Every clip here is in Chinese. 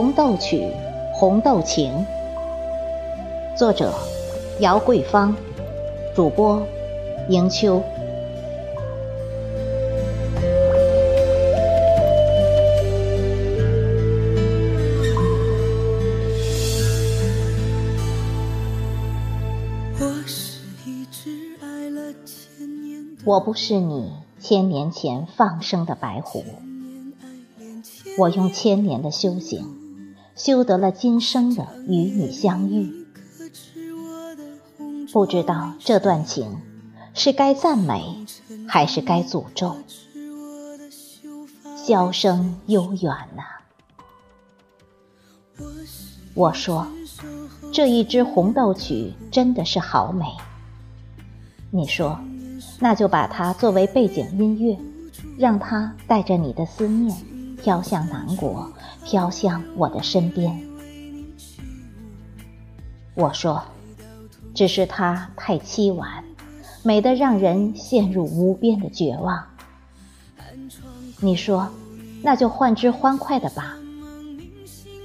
红豆曲·红豆情》，作者：姚桂芳，主播：迎秋。我不是你千年前放生的白狐，我用千年的修行。修得了今生的与你相遇，不知道这段情是该赞美还是该诅咒。箫声悠远呐，我说这一支红豆曲真的是好美。你说那就把它作为背景音乐，让它带着你的思念飘向南国。飘向我的身边，我说：“只是它太凄婉，美得让人陷入无边的绝望。”你说：“那就换只欢快的吧。”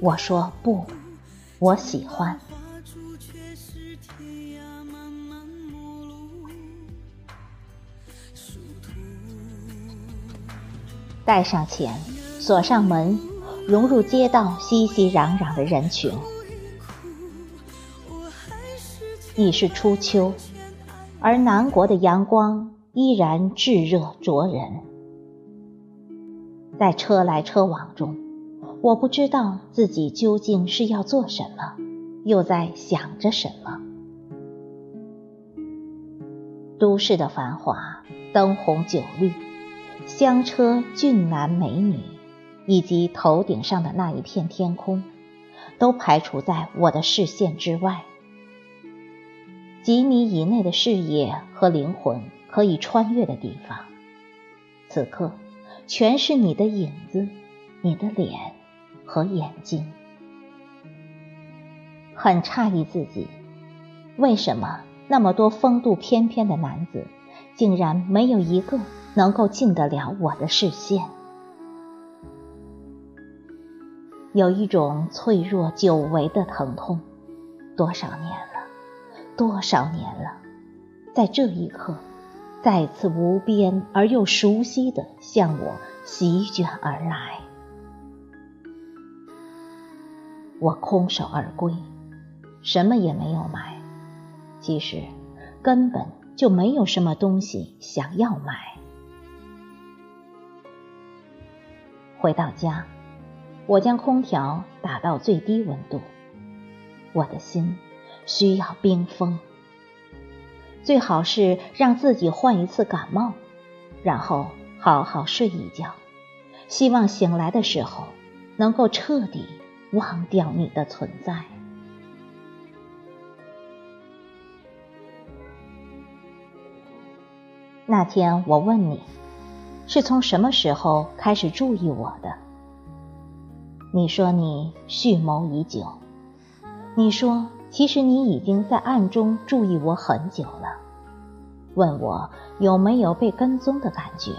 我说：“不，我喜欢。”带上钱，锁上门。融入街道熙熙攘攘的人群。已是初秋，而南国的阳光依然炙热灼人。在车来车往中，我不知道自己究竟是要做什么，又在想着什么。都市的繁华，灯红酒绿，香车俊男美女。以及头顶上的那一片天空，都排除在我的视线之外。几米以内的视野和灵魂可以穿越的地方，此刻全是你的影子、你的脸和眼睛。很诧异自己，为什么那么多风度翩翩的男子，竟然没有一个能够进得了我的视线。有一种脆弱久违的疼痛，多少年了，多少年了，在这一刻，再次无边而又熟悉的向我席卷而来。我空手而归，什么也没有买，其实根本就没有什么东西想要买。回到家。我将空调打到最低温度，我的心需要冰封。最好是让自己患一次感冒，然后好好睡一觉。希望醒来的时候能够彻底忘掉你的存在。那天我问你，是从什么时候开始注意我的？你说你蓄谋已久，你说其实你已经在暗中注意我很久了，问我有没有被跟踪的感觉。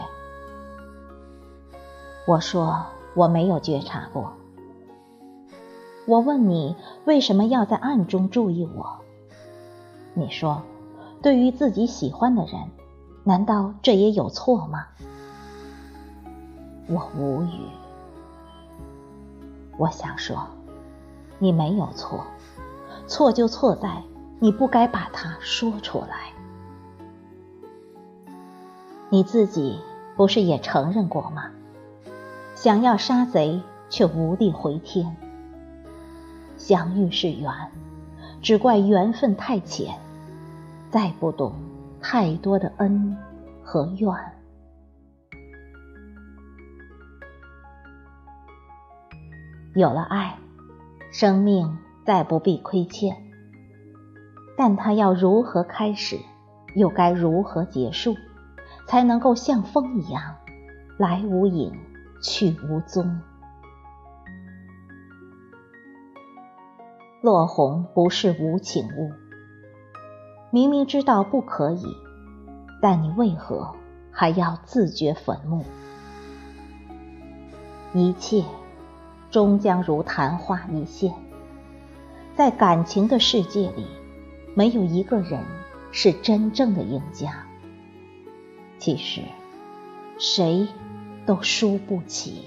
我说我没有觉察过。我问你为什么要在暗中注意我？你说对于自己喜欢的人，难道这也有错吗？我无语。我想说，你没有错，错就错在你不该把它说出来。你自己不是也承认过吗？想要杀贼，却无力回天。相遇是缘，只怪缘分太浅，再不懂太多的恩和怨。有了爱，生命再不必亏欠。但它要如何开始，又该如何结束，才能够像风一样，来无影，去无踪？落红不是无情物，明明知道不可以，但你为何还要自掘坟墓？一切。终将如昙花一现。在感情的世界里，没有一个人是真正的赢家。其实，谁都输不起。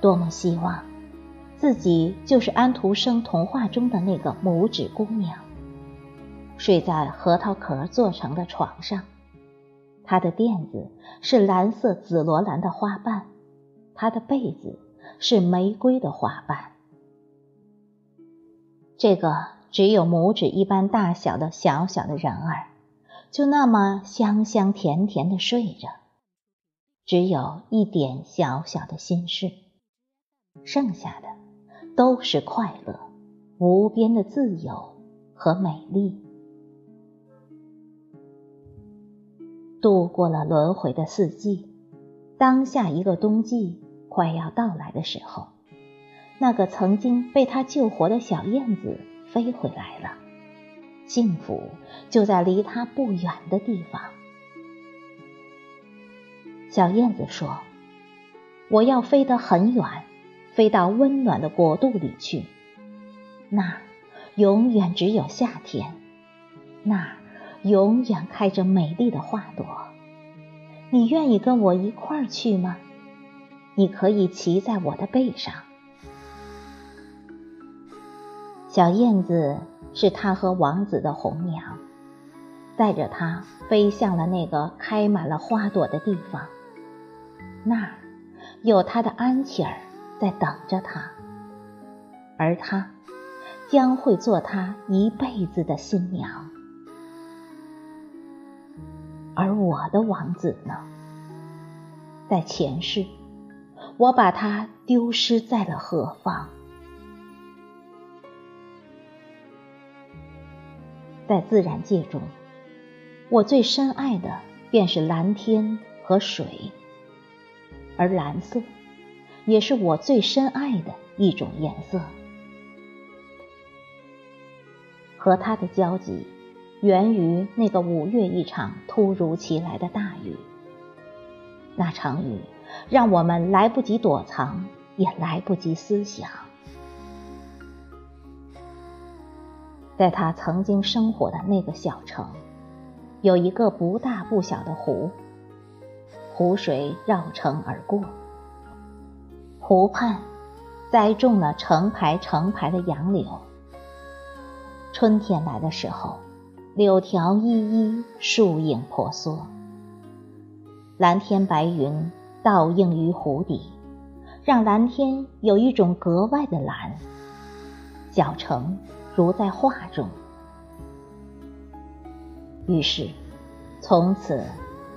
多么希望自己就是安徒生童话中的那个拇指姑娘，睡在核桃壳做成的床上，她的垫子是蓝色紫罗兰的花瓣，她的被子是玫瑰的花瓣。这个只有拇指一般大小的小小的人儿，就那么香香甜甜的睡着，只有一点小小的心事。剩下的都是快乐、无边的自由和美丽。度过了轮回的四季，当下一个冬季快要到来的时候，那个曾经被他救活的小燕子飞回来了。幸福就在离他不远的地方。小燕子说：“我要飞得很远。”飞到温暖的国度里去，那永远只有夏天，那永远开着美丽的花朵。你愿意跟我一块儿去吗？你可以骑在我的背上。小燕子是他和王子的红娘，带着他飞向了那个开满了花朵的地方，那儿有他的安琪儿。在等着他，而他将会做他一辈子的新娘。我的王子呢？在前世，我把他丢失在了何方？在自然界中，我最深爱的便是蓝天和水，而蓝色。也是我最深爱的一种颜色。和他的交集，源于那个五月一场突如其来的大雨。那场雨让我们来不及躲藏，也来不及思想。在他曾经生活的那个小城，有一个不大不小的湖，湖水绕城而过。湖畔栽种了成排成排的杨柳。春天来的时候，柳条依依，树影婆娑。蓝天白云倒映于湖底，让蓝天有一种格外的蓝。小城如在画中。于是，从此，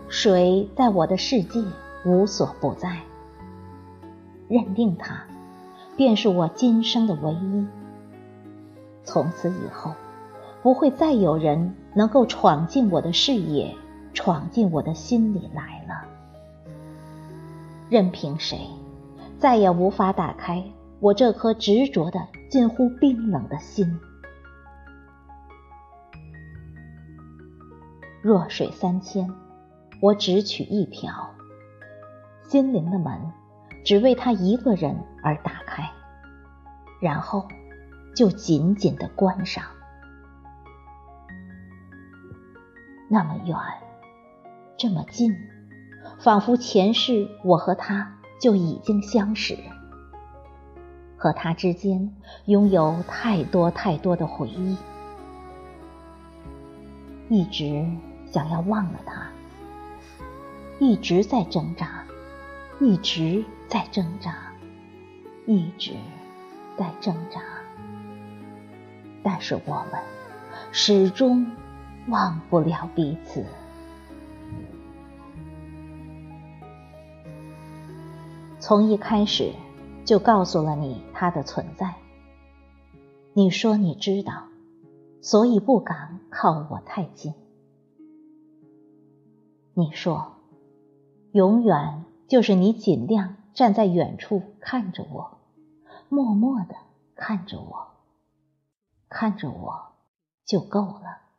水在我的世界无所不在。认定他，便是我今生的唯一。从此以后，不会再有人能够闯进我的视野，闯进我的心里来了。任凭谁，再也无法打开我这颗执着的、近乎冰冷的心。弱水三千，我只取一瓢。心灵的门。只为他一个人而打开，然后就紧紧的关上。那么远，这么近，仿佛前世我和他就已经相识，和他之间拥有太多太多的回忆，一直想要忘了他，一直在挣扎，一直。在挣扎，一直在挣扎，但是我们始终忘不了彼此。从一开始就告诉了你他的存在。你说你知道，所以不敢靠我太近。你说，永远就是你尽量。站在远处看着我，默默的看着我，看着我就够了。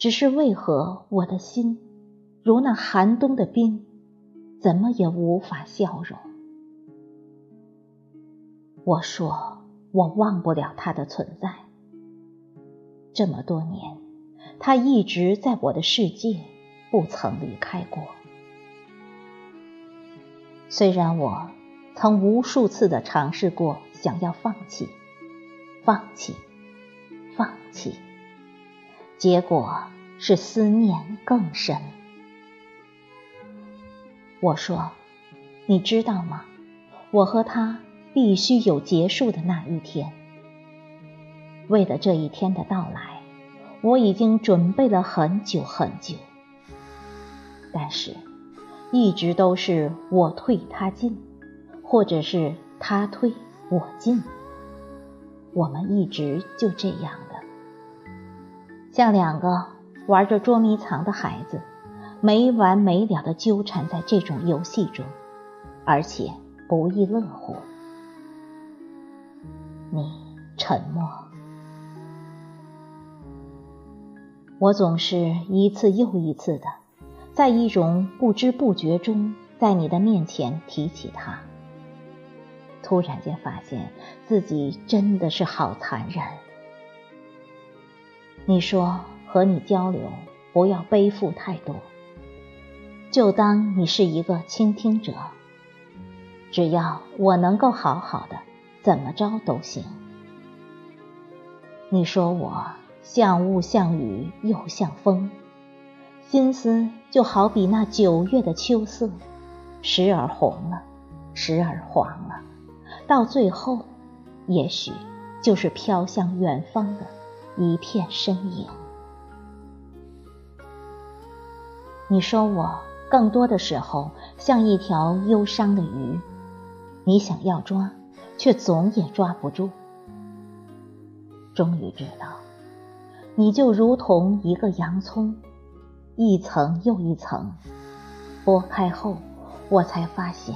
只是为何我的心如那寒冬的冰，怎么也无法消融。我说我忘不了他的存在。这么多年，他一直在我的世界，不曾离开过。虽然我曾无数次的尝试过想要放弃，放弃，放弃，结果是思念更深。我说：“你知道吗？我和他必须有结束的那一天。为了这一天的到来，我已经准备了很久很久。但是……”一直都是我退他进，或者是他退我进。我们一直就这样，像两个玩着捉迷藏的孩子，没完没了的纠缠在这种游戏中，而且不亦乐乎。你沉默，我总是一次又一次的。在一种不知不觉中，在你的面前提起他，突然间发现自己真的是好残忍。你说和你交流不要背负太多，就当你是一个倾听者，只要我能够好好的，怎么着都行。你说我像雾像雨又像风。心思就好比那九月的秋色，时而红了，时而黄了，到最后，也许就是飘向远方的一片身影。你说我更多的时候像一条忧伤的鱼，你想要抓，却总也抓不住。终于知道，你就如同一个洋葱。一层又一层剥开后，我才发现，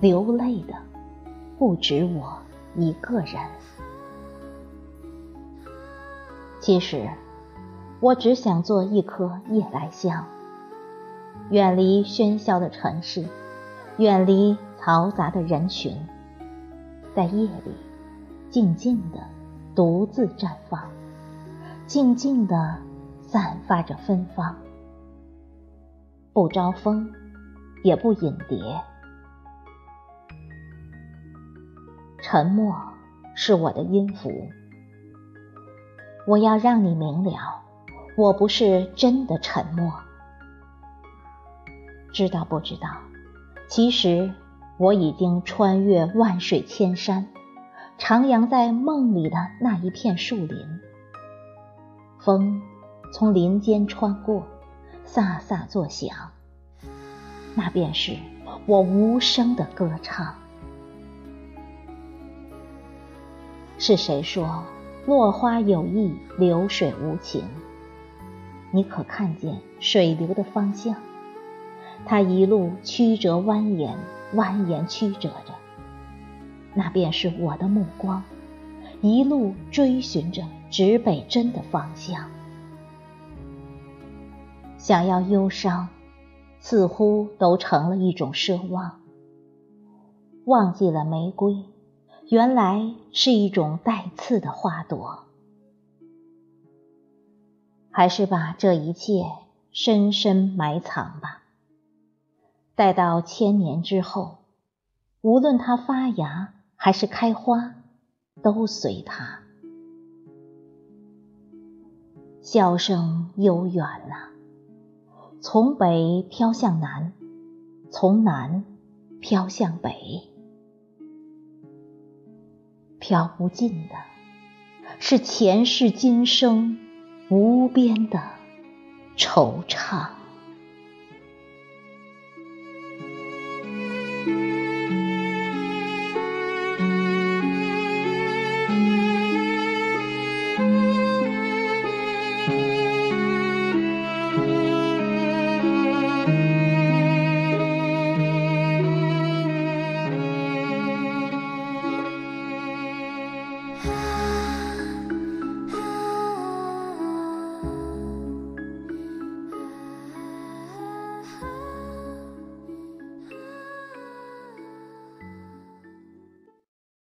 流泪的不止我一个人。其实，我只想做一颗夜来香，远离喧嚣的城市，远离嘈杂的人群，在夜里静静的独自绽放，静静的散发着芬芳。不招风，也不引蝶。沉默是我的音符。我要让你明了，我不是真的沉默。知道不知道？其实我已经穿越万水千山，徜徉在梦里的那一片树林。风从林间穿过。飒飒作响，那便是我无声的歌唱。是谁说落花有意，流水无情？你可看见水流的方向？它一路曲折蜿蜒，蜿蜒曲折着，那便是我的目光，一路追寻着指北针的方向。想要忧伤，似乎都成了一种奢望。忘记了玫瑰，原来是一种带刺的花朵。还是把这一切深深埋藏吧。待到千年之后，无论它发芽还是开花，都随它。笑声悠远了。从北飘向南，从南飘向北，飘不尽的是前世今生无边的惆怅。